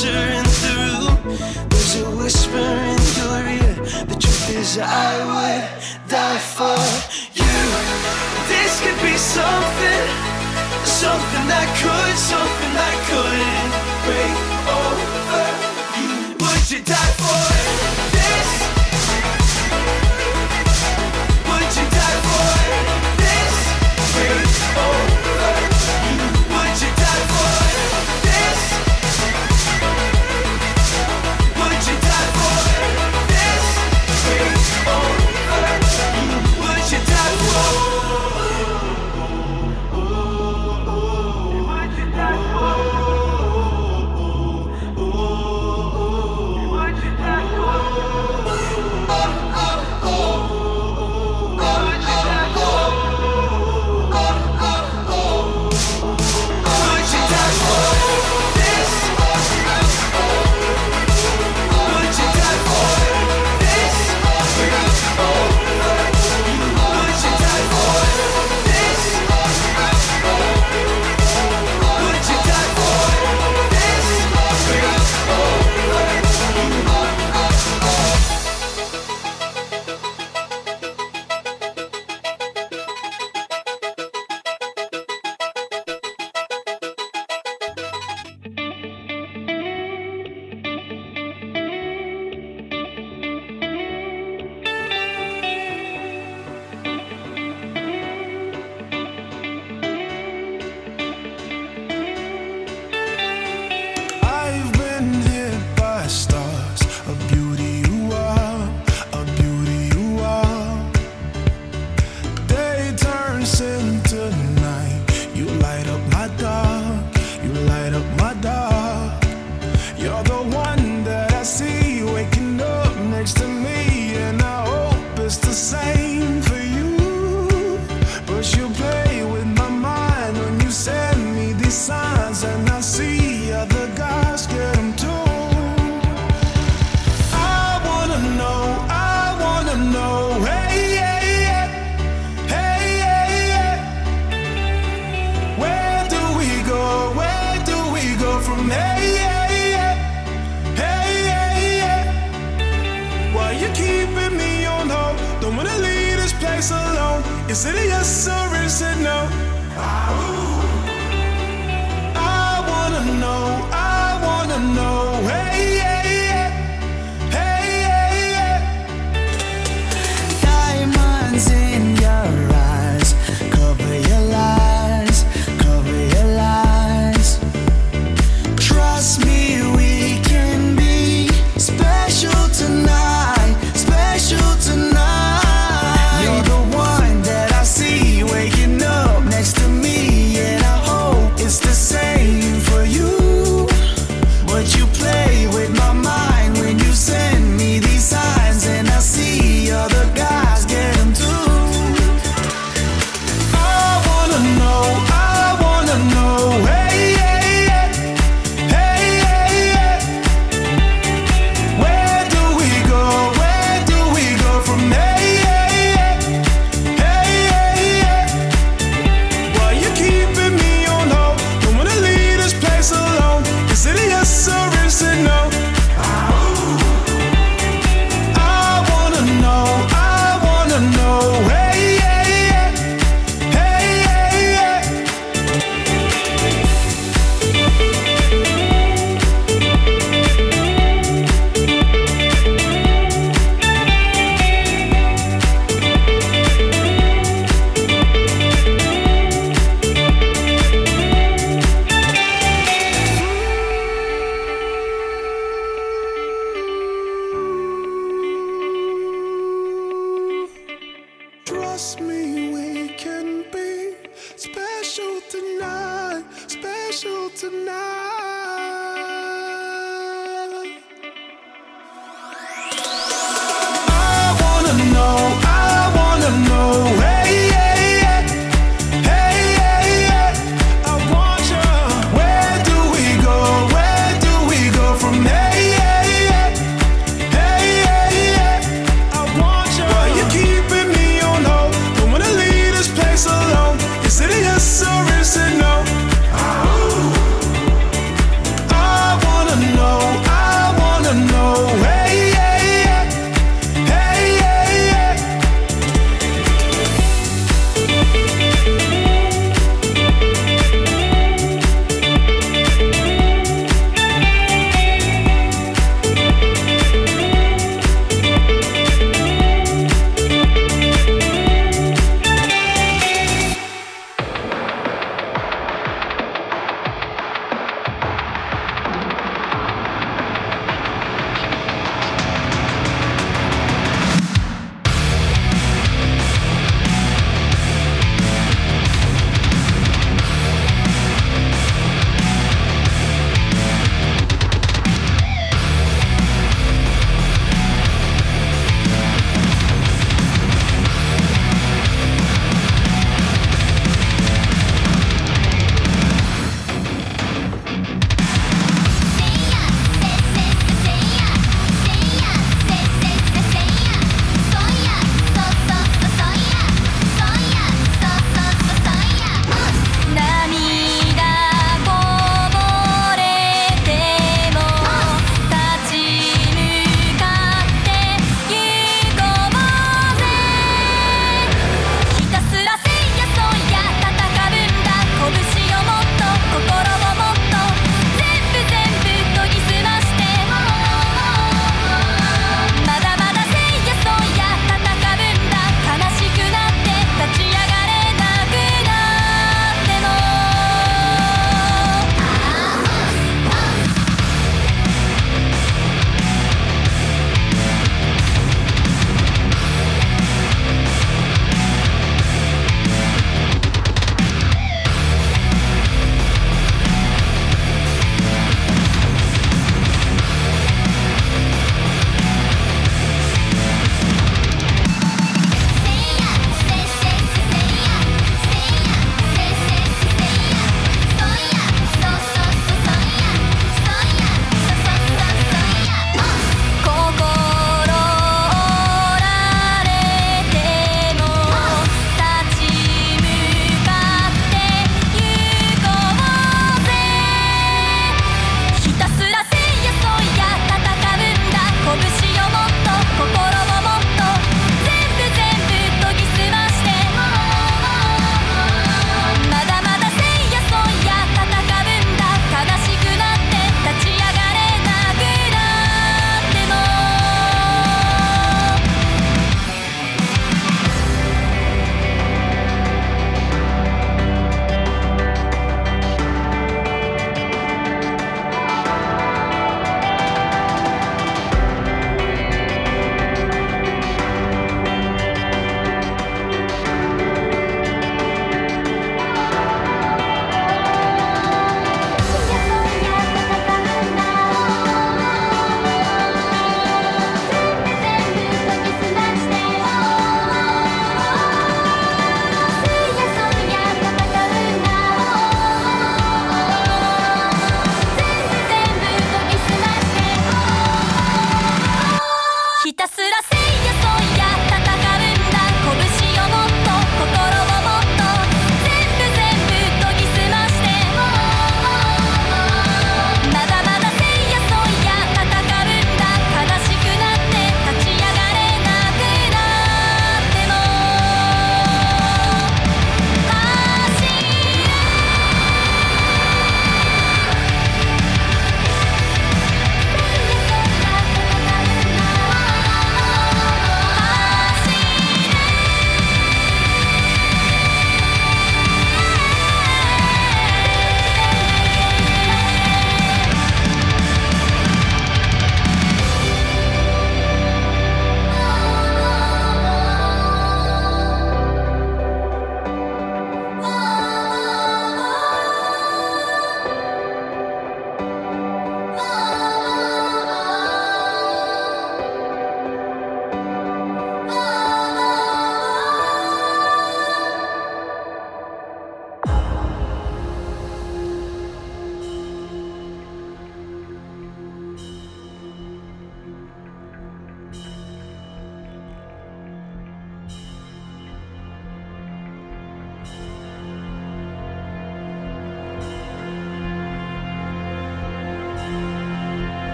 whispering through. There's a whisper in your ear. The truth is, I would die for you. This could be something, something that could, something that couldn't break over you. Would you die for it?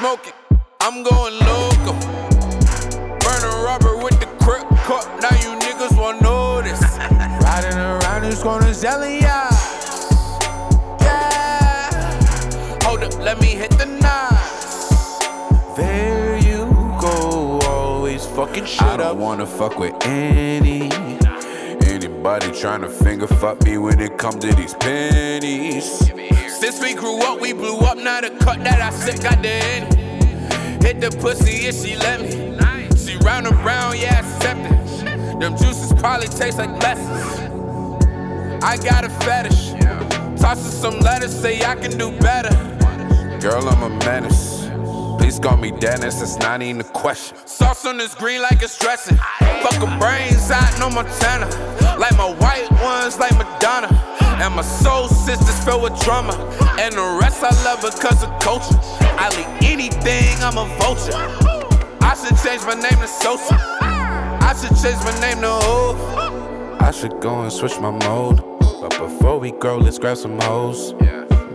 Smoking. I'm going local. Burn a rubber with the crip cup. Now you niggas won't notice. Riding around these corners, yelling, yeah. Yeah. Hold up, let me hit the nines. There you go, always fucking shit up. I don't wanna fuck with any. Anybody trying to finger fuck me when it comes to these pennies. Since we grew up, we blew up. Now the cut that I sick got the end. Hit the pussy if she let me. She round and round, yeah, accept it. Them juices probably taste like blessings. I got a fetish. Toss her some letters, say I can do better. Girl, I'm a menace. Please call me Dennis, it's not even a question. Sauce on this green like it's dressing. Fuck a brains out, no Montana. Like my white ones, like Madonna. And my soul filled with drama. And the rest I love because of culture. I leave anything, I'm a vulture. I should change my name to Sosa. I should change my name to Hov. I should go and switch my mode. But before we go, let's grab some hoes.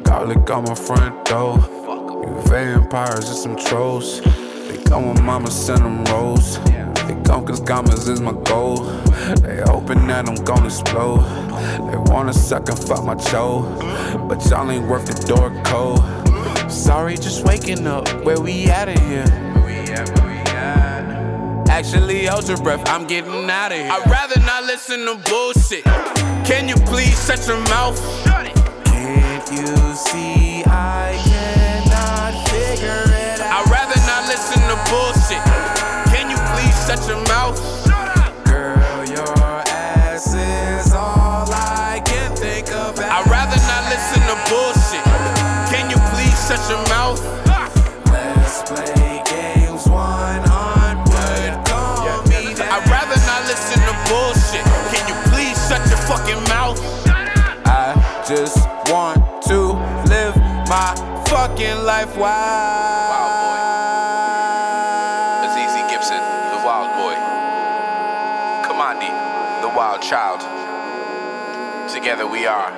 Garlic on my front door. You vampires and some trolls. They come when mama send them rolls. They come cause commas is my goal. They hoping that I'm gonna explode. They wanna suck and fuck my cho. But y'all ain't worth the door code. Sorry, just waking up. Where we at in here? Actually, hold your breath, I'm getting out of here. I'd rather not listen to bullshit. Can you please shut your mouth? Can't you see I cannot figure it out? I'd rather not listen to bullshit. Can you please shut your mouth? Life wild. Boy. Azizi Gibson, the wild boy. Kamandi, the wild child. Together we are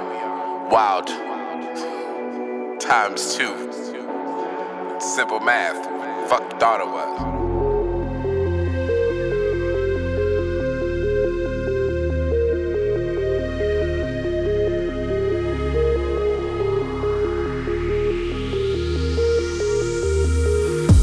wild times two. Simple math. Fuck it was.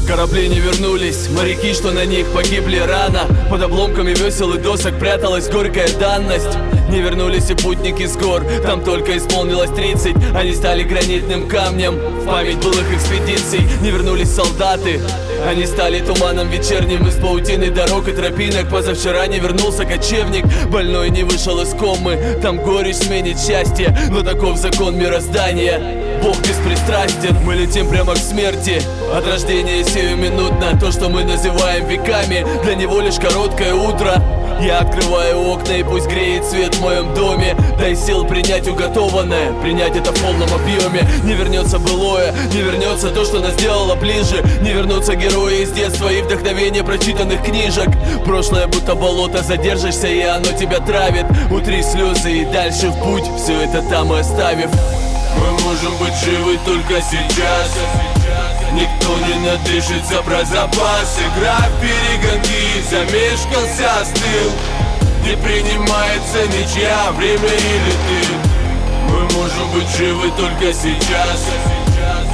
Корабли не вернулись, моряки, что на них погибли рано. Под обломками весел и досок пряталась горькая данность. Не вернулись и путники с гор, там только исполнилось 30 Они стали гранитным камнем в память былых экспедиций. Не вернулись солдаты, они стали туманом вечерним. Из паутины дорог и тропинок Позавчера не вернулся кочевник. Больной не вышел из комы Там горечь сменит счастье. Но таков закон мироздания Бог беспристрастен, мы летим прямо к смерти. От рождения сиюминутно. То, что мы называем веками. Для него лишь короткое утро. Я открываю окна и пусть греет свет в моем доме. Дай сил принять уготованное, принять это в полном объеме. Не вернется былое, не вернется то, что нас сделало ближе. Не вернутся герои из детства и вдохновение прочитанных книжек. Прошлое будто болото, задержишься и оно тебя травит. Утри слезы и дальше в путь, все это там и оставив можем быть живы только сейчас. Никто не надышится про запас. Игра в перегонки, замешкался, остыл Не принимается ничья, время или ты. Мы можем быть живы только сейчас.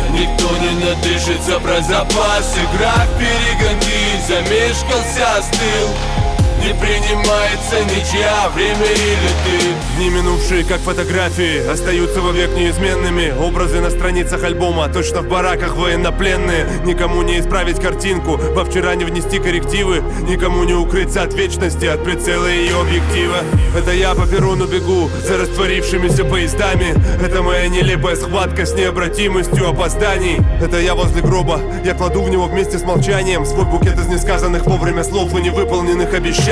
Никто не надышится про запас. Игра в перегонки, замешкался, остыл не принимается ничья, время или ты? Дни минувшие, как фотографии, остаются вовек неизменными. Образы на страницах альбома, точно в бараках военнопленные. Никому не исправить картинку, во вчера не внести коррективы. Никому не укрыться от вечности, от прицела ее объектива. Это я по перрону бегу, за растворившимися поездами. Это моя нелепая схватка с необратимостью опозданий. Это я возле гроба, я кладу в него вместе с молчанием Свой букет из несказанных вовремя слов и невыполненных обещаний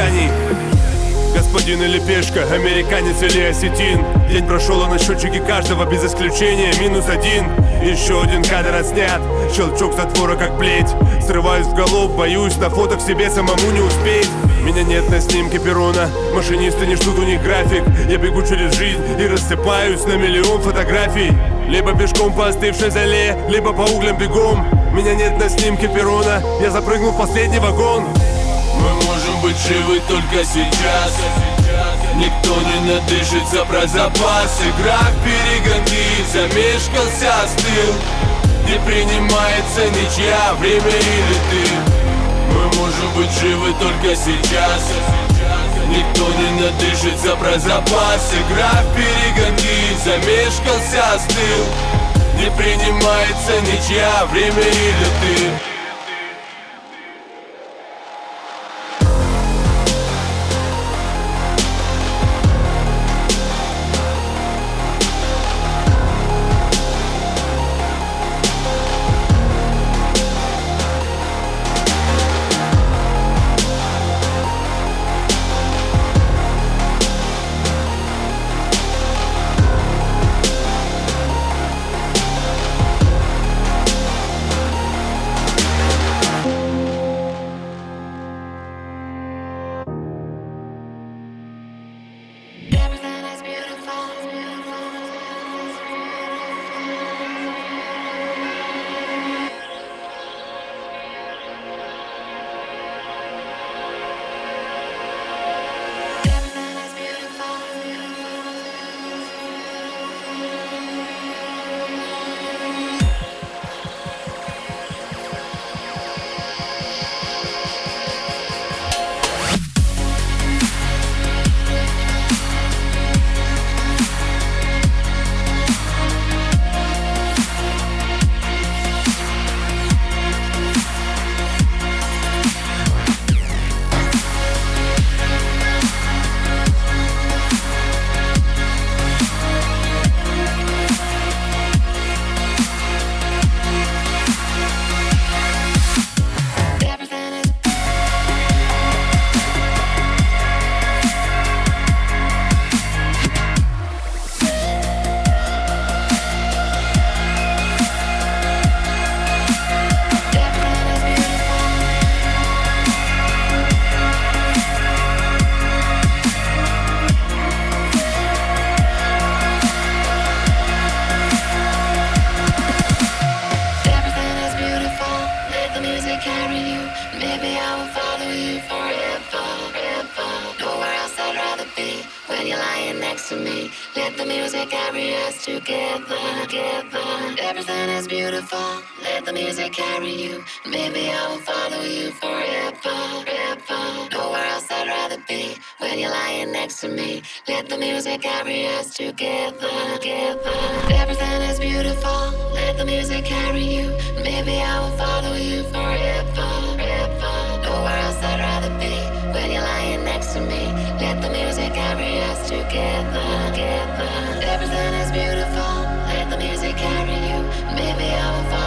Господин или пешка, американец или осетин. День прошел, а на счетчике каждого без исключения Минус один, еще один кадр отснят Щелчок затвора как плеть. Срываюсь в голов, боюсь на фото к себе самому не успеть. Меня нет на снимке перона Машинисты не ждут у них график. Я бегу через жизнь и рассыпаюсь на миллион фотографий. Либо пешком по остывшей зале Либо по углям бегом. Меня нет на снимке перона Я запрыгнул в последний вагон Мы можем быть живы только сейчас. Никто не надышится про запас. Игра в перегонки Замешкался, остыл Не принимается ничья Время или ты. Мы можем быть живы только сейчас. Никто не надышится про запас. Игра в перегонки Замешкался, остыл Не принимается ничья Время или ты to me. Let the music carry us together, Everything is beautiful, let the music carry you. Maybe I will follow you forever. Nowhere else I'd rather be. When you're lying next to me, let the music carry us together. together. Everything is beautiful, let the music carry us together, together. Everything together. Everything is beautiful. Let the music carry you. Maybe I will.